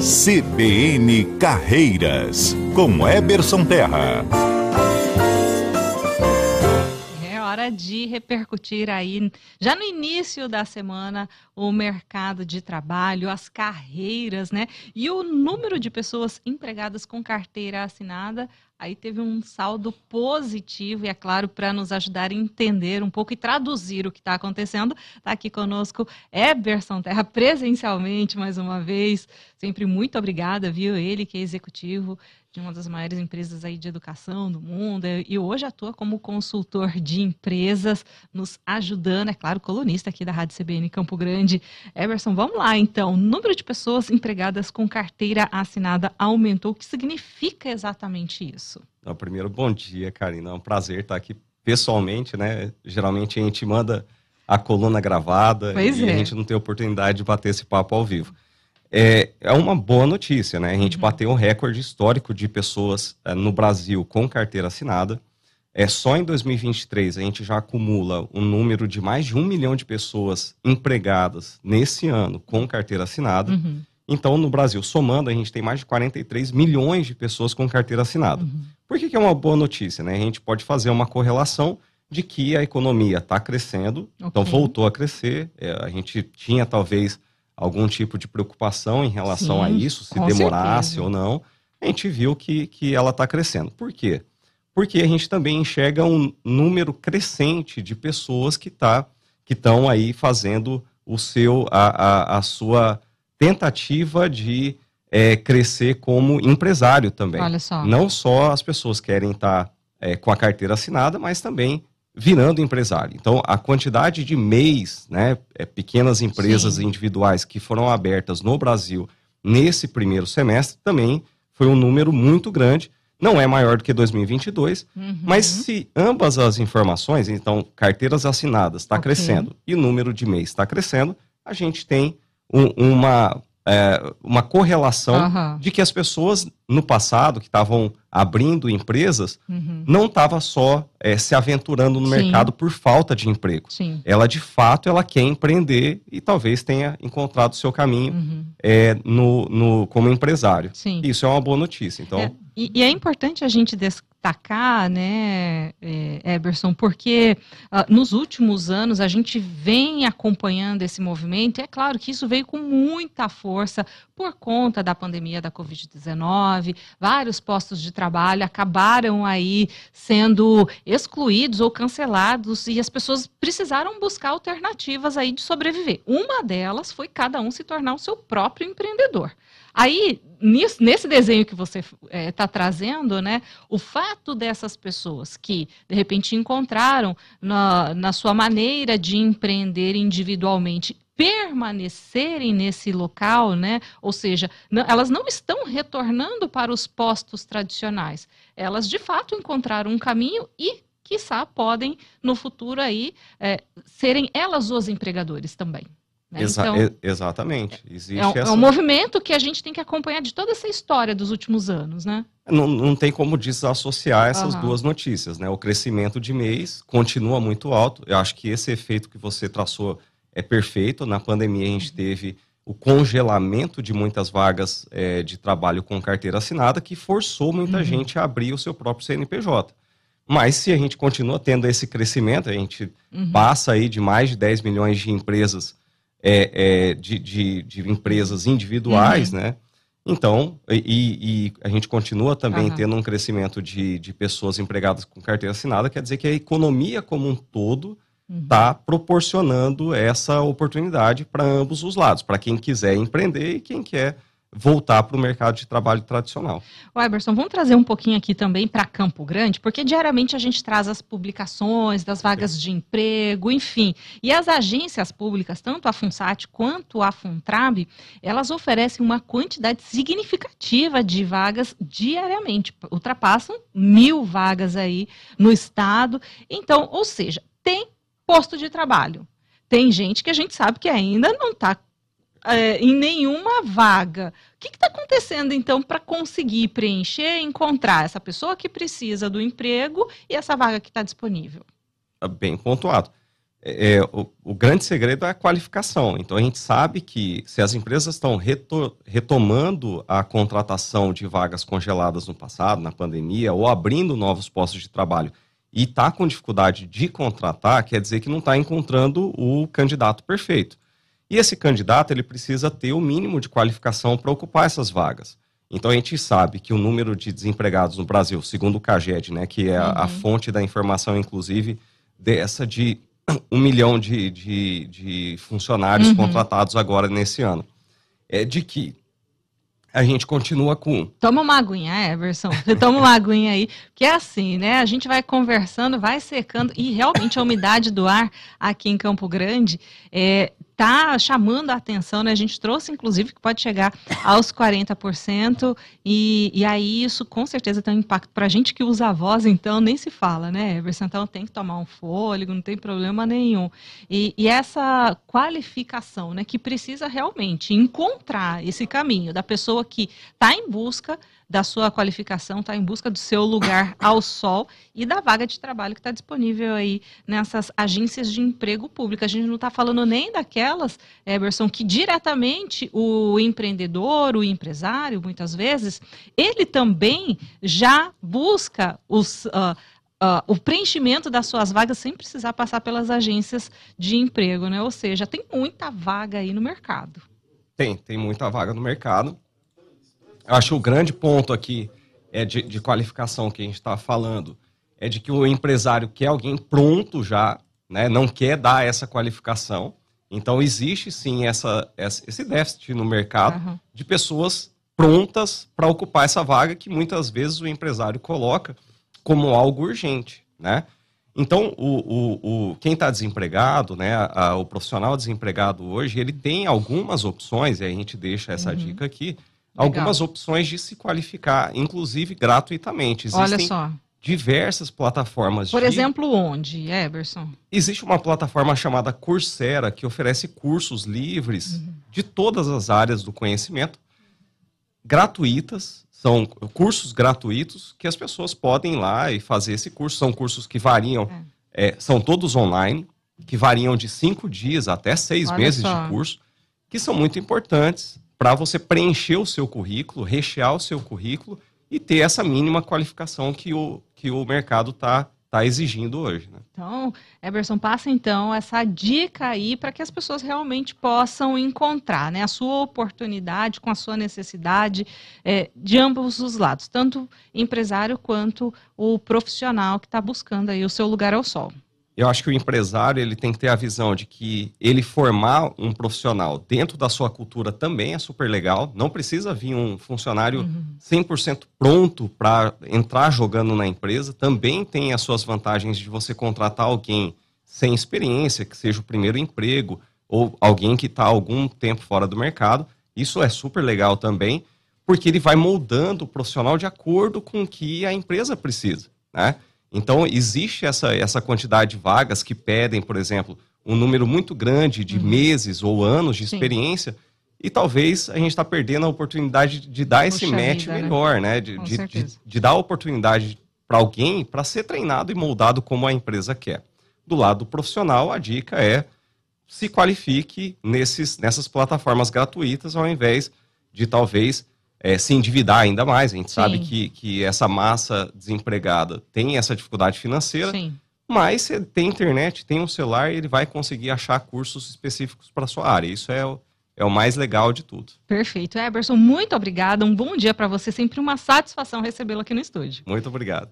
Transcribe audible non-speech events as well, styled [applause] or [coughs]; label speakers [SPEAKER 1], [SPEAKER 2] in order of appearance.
[SPEAKER 1] CBN Carreiras, com Eberson Terra.
[SPEAKER 2] É hora de repercutir aí, já no início da semana, o mercado de trabalho, as carreiras, né? E o número de pessoas empregadas com carteira assinada aí teve um saldo positivo, e é claro, para nos ajudar a entender um pouco e traduzir o que está acontecendo, está aqui conosco Eberson Terra, presencialmente, mais uma vez. Sempre muito obrigada, viu? Ele que é executivo de uma das maiores empresas aí de educação do mundo e hoje atua como consultor de empresas, nos ajudando, é claro, colunista aqui da Rádio CBN Campo Grande. Eberson, vamos lá então. O número de pessoas empregadas com carteira assinada aumentou. O que significa exatamente isso?
[SPEAKER 3] Então, primeiro, bom dia, Karina. É um prazer estar aqui pessoalmente, né? Geralmente a gente manda a coluna gravada
[SPEAKER 2] pois
[SPEAKER 3] e
[SPEAKER 2] é.
[SPEAKER 3] a gente não tem oportunidade de bater esse papo ao vivo. É, é uma boa notícia, né? A gente
[SPEAKER 2] Uhum.
[SPEAKER 3] bateu um recorde histórico de pessoas é, no Brasil com carteira assinada. É só em 2023 a gente já acumula um número de mais de um milhão de pessoas empregadas nesse ano com carteira assinada.
[SPEAKER 2] Uhum,
[SPEAKER 3] Então, no Brasil, somando, a gente tem mais de 43 milhões de pessoas com carteira assinada.
[SPEAKER 2] uhum.
[SPEAKER 3] Por que, que é uma boa notícia? Né? A gente pode fazer uma correlação de que a economia está crescendo, então
[SPEAKER 2] Ok.
[SPEAKER 3] voltou a crescer. É, a gente tinha talvez algum tipo de preocupação em relação a
[SPEAKER 2] Sim,
[SPEAKER 3] isso, se demorasse
[SPEAKER 2] certeza.
[SPEAKER 3] ou não. A gente viu que, que ela está crescendo. Por quê? Porque a gente também enxerga um número crescente de pessoas que tá, que estão aí fazendo o seu, a, a, a sua tentativa de é, crescer como empresário também.
[SPEAKER 2] Olha só.
[SPEAKER 3] Não só as pessoas querem estar é, com a carteira assinada, mas também virando empresário. Então, a quantidade de MEIs, né, é, pequenas empresas
[SPEAKER 2] Sim.
[SPEAKER 3] individuais que foram abertas no Brasil nesse primeiro semestre também foi um número muito grande. Não é maior do que 2022,
[SPEAKER 2] Uhum.
[SPEAKER 3] mas se ambas as informações, então carteiras assinadas está
[SPEAKER 2] Ok.
[SPEAKER 3] crescendo e o número de MEIs está crescendo, a gente tem um- uma, é, uma correlação
[SPEAKER 2] Aham.
[SPEAKER 3] de que as pessoas no passado que estavam abrindo empresas
[SPEAKER 2] Uhum.
[SPEAKER 3] não estava só é, se aventurando no
[SPEAKER 2] Sim.
[SPEAKER 3] mercado por falta de emprego.
[SPEAKER 2] Sim.
[SPEAKER 3] Ela de fato ela quer empreender e talvez tenha encontrado o seu caminho
[SPEAKER 2] Uhum.
[SPEAKER 3] é, no, no, como empresário.
[SPEAKER 2] Sim.
[SPEAKER 3] Isso é uma boa notícia. Então,
[SPEAKER 2] É, e, e é importante a gente destacar, né, é, Eberson, porque ah, nos últimos anos a gente vem acompanhando esse movimento, e é claro que isso veio com muita força por conta da pandemia da Covid-19, vários postos de trabalho acabaram aí sendo excluídos ou cancelados, e as pessoas precisaram buscar alternativas aí de sobreviver. Uma delas foi cada um se tornar o seu próprio empreendedor. Aí, nisso- nesse desenho que você está trazendo, né, o fato dessas pessoas que, de repente, encontraram na, na sua maneira de empreender individualmente permanecerem nesse local, né? Ou seja, não- elas não estão retornando para os postos tradicionais. Elas de fato encontraram um caminho e, quiçá, podem no futuro aí é, serem elas os empregadores também. Né?
[SPEAKER 3] exa-
[SPEAKER 2] Então,
[SPEAKER 3] exatamente. Existe
[SPEAKER 2] é um, é
[SPEAKER 3] essa...
[SPEAKER 2] um movimento que a gente tem que acompanhar de toda essa história dos últimos anos, né?
[SPEAKER 3] Não, não tem como desassociar essas
[SPEAKER 2] Aham.
[SPEAKER 3] duas notícias, né? O crescimento de mês continua muito alto. Eu acho que esse efeito que você traçou é perfeito. Na pandemia, a
[SPEAKER 2] Uhum.
[SPEAKER 3] gente teve o congelamento de muitas vagas eh, de trabalho com carteira assinada, que forçou muita
[SPEAKER 2] Uhum.
[SPEAKER 3] gente a abrir o seu próprio CNPJ. Mas se a gente continua tendo esse crescimento, a gente
[SPEAKER 2] Uhum.
[SPEAKER 3] passa aí de mais de 10 milhões de empresas, é, é, de, de- de empresas individuais,
[SPEAKER 2] Uhum.
[SPEAKER 3] né? Então, e, e a gente continua também
[SPEAKER 2] Aham.
[SPEAKER 3] tendo um crescimento de, de pessoas empregadas com carteira assinada, quer dizer que a economia como um todo
[SPEAKER 2] Uhum.
[SPEAKER 3] está proporcionando essa oportunidade para ambos os lados, para quem quiser empreender e quem quer voltar para o mercado de trabalho tradicional.
[SPEAKER 2] Eberson, vamos trazer um pouquinho aqui também para Campo Grande, porque diariamente a gente traz as publicações das vagas de emprego, enfim. E as agências públicas, tanto a FUNSAT quanto a FUNTRAB, elas oferecem uma quantidade significativa de vagas diariamente. Ultrapassam mil vagas aí no estado. Então, ou seja, tem posto de trabalho. Tem gente que a gente sabe que ainda não está em nenhuma vaga. O que está acontecendo, então, para conseguir preencher, encontrar essa pessoa que precisa do emprego e essa vaga que está disponível?
[SPEAKER 3] Bem pontuado. é, é, o, o, grande segredo é a qualificação. Então, a gente sabe que se as empresas estão reto, retomando a contratação de vagas congeladas no passado, na pandemia, ou abrindo novos postos de trabalho e está com dificuldade de contratar, quer dizer que não está encontrando o candidato perfeito. E esse candidato ele precisa ter o mínimo de qualificação para ocupar essas vagas. Então a gente sabe que o número de desempregados no Brasil, segundo o CAGED, né, que é uhum. a, fonte da informação, inclusive, dessa de um milhão de, de, de funcionários uhum. contratados agora nesse ano, é de que a gente continua com.
[SPEAKER 2] Toma uma aguinha, Everson. [laughs] Toma uma aguinha aí. Que é assim, né? A gente vai conversando, vai secando, e realmente a umidade do ar aqui em Campo Grande é, está chamando a atenção, né? A gente trouxe, inclusive, que pode chegar aos 40%, e, e aí isso com certeza tem um impacto para a gente que usa a voz, então nem se fala, né, Everson? Então tem que tomar um fôlego, não tem problema nenhum. E, e essa qualificação, né, que precisa realmente encontrar esse caminho da pessoa que está em busca da sua qualificação, está em busca do seu lugar [coughs] ao sol e da vaga de trabalho que está disponível aí nessas agências de emprego público. A gente não está falando nem daquelas, Eberson, que diretamente o empreendedor, o empresário, muitas vezes, ele também já busca os. Uh, Uh, o preenchimento das suas vagas sem precisar passar pelas agências de emprego, né? Ou seja, tem muita vaga aí no mercado.
[SPEAKER 3] Tem, tem muita vaga no mercado. Eu acho que o grande ponto aqui é de, de qualificação que a gente está falando é de que o empresário quer alguém pronto já, né? não quer dar essa qualificação. Então, existe sim essa, esse déficit no mercado uhum. de pessoas prontas para ocupar essa vaga que muitas vezes o empresário coloca como algo urgente. Né? Então, o, o, o quem está desempregado, né, a, a, o profissional desempregado hoje, ele tem algumas opções, e a gente deixa essa uhum. dica aqui, algumas opções de se qualificar, inclusive gratuitamente.
[SPEAKER 2] Existem Olha só.
[SPEAKER 3] diversas plataformas.
[SPEAKER 2] Por de... exemplo, onde, Eberson?
[SPEAKER 3] Existe uma plataforma chamada Coursera que oferece cursos livres uhum. de todas as áreas do conhecimento, gratuitas. São cursos gratuitos que as pessoas podem ir lá e fazer esse curso. São cursos que variam, é. É, são todos online, que variam de cinco dias até seis Olha meses só. de curso, que são muito importantes para você preencher o seu currículo, rechear o seu currículo e ter essa mínima qualificação que o, que o mercado está tá exigindo hoje. Né?
[SPEAKER 2] Então, Eberson, passa então essa dica aí para que as pessoas realmente possam encontrar né, a sua oportunidade com a sua necessidade é, de ambos os lados, tanto empresário quanto o profissional que está buscando aí o seu lugar ao sol
[SPEAKER 3] eu acho que o empresário ele tem que ter a visão de que ele formar um profissional dentro da sua cultura também é super legal. Não precisa vir um funcionário uhum. 100% pronto para entrar jogando na empresa. Também tem as suas vantagens de você contratar alguém sem experiência, que seja o primeiro emprego, ou alguém que está algum tempo fora do mercado. Isso é super legal também, porque ele vai moldando o profissional de acordo com o que a empresa precisa, né? Então, existe essa, essa quantidade de vagas que pedem, por exemplo, um número muito grande de uhum. meses ou anos de Sim. experiência, e talvez a gente está perdendo a oportunidade de dar esse match vida, né? melhor, né? né? De, de, de, de, dar a oportunidade para alguém para ser treinado e moldado como a empresa quer. Do lado profissional, a dica é se qualifique nesses, nessas plataformas gratuitas, ao invés de talvez é, se endividar ainda mais. A gente Sim. sabe que, que essa massa desempregada tem essa dificuldade financeira, Sim. mas você tem internet, tem um celular, ele vai conseguir achar cursos específicos para sua área. Isso é o, é o mais legal de tudo.
[SPEAKER 2] Perfeito. Eberson, muito obrigada. Um bom dia para você. Sempre uma satisfação recebê-lo aqui no estúdio.
[SPEAKER 3] Muito obrigado.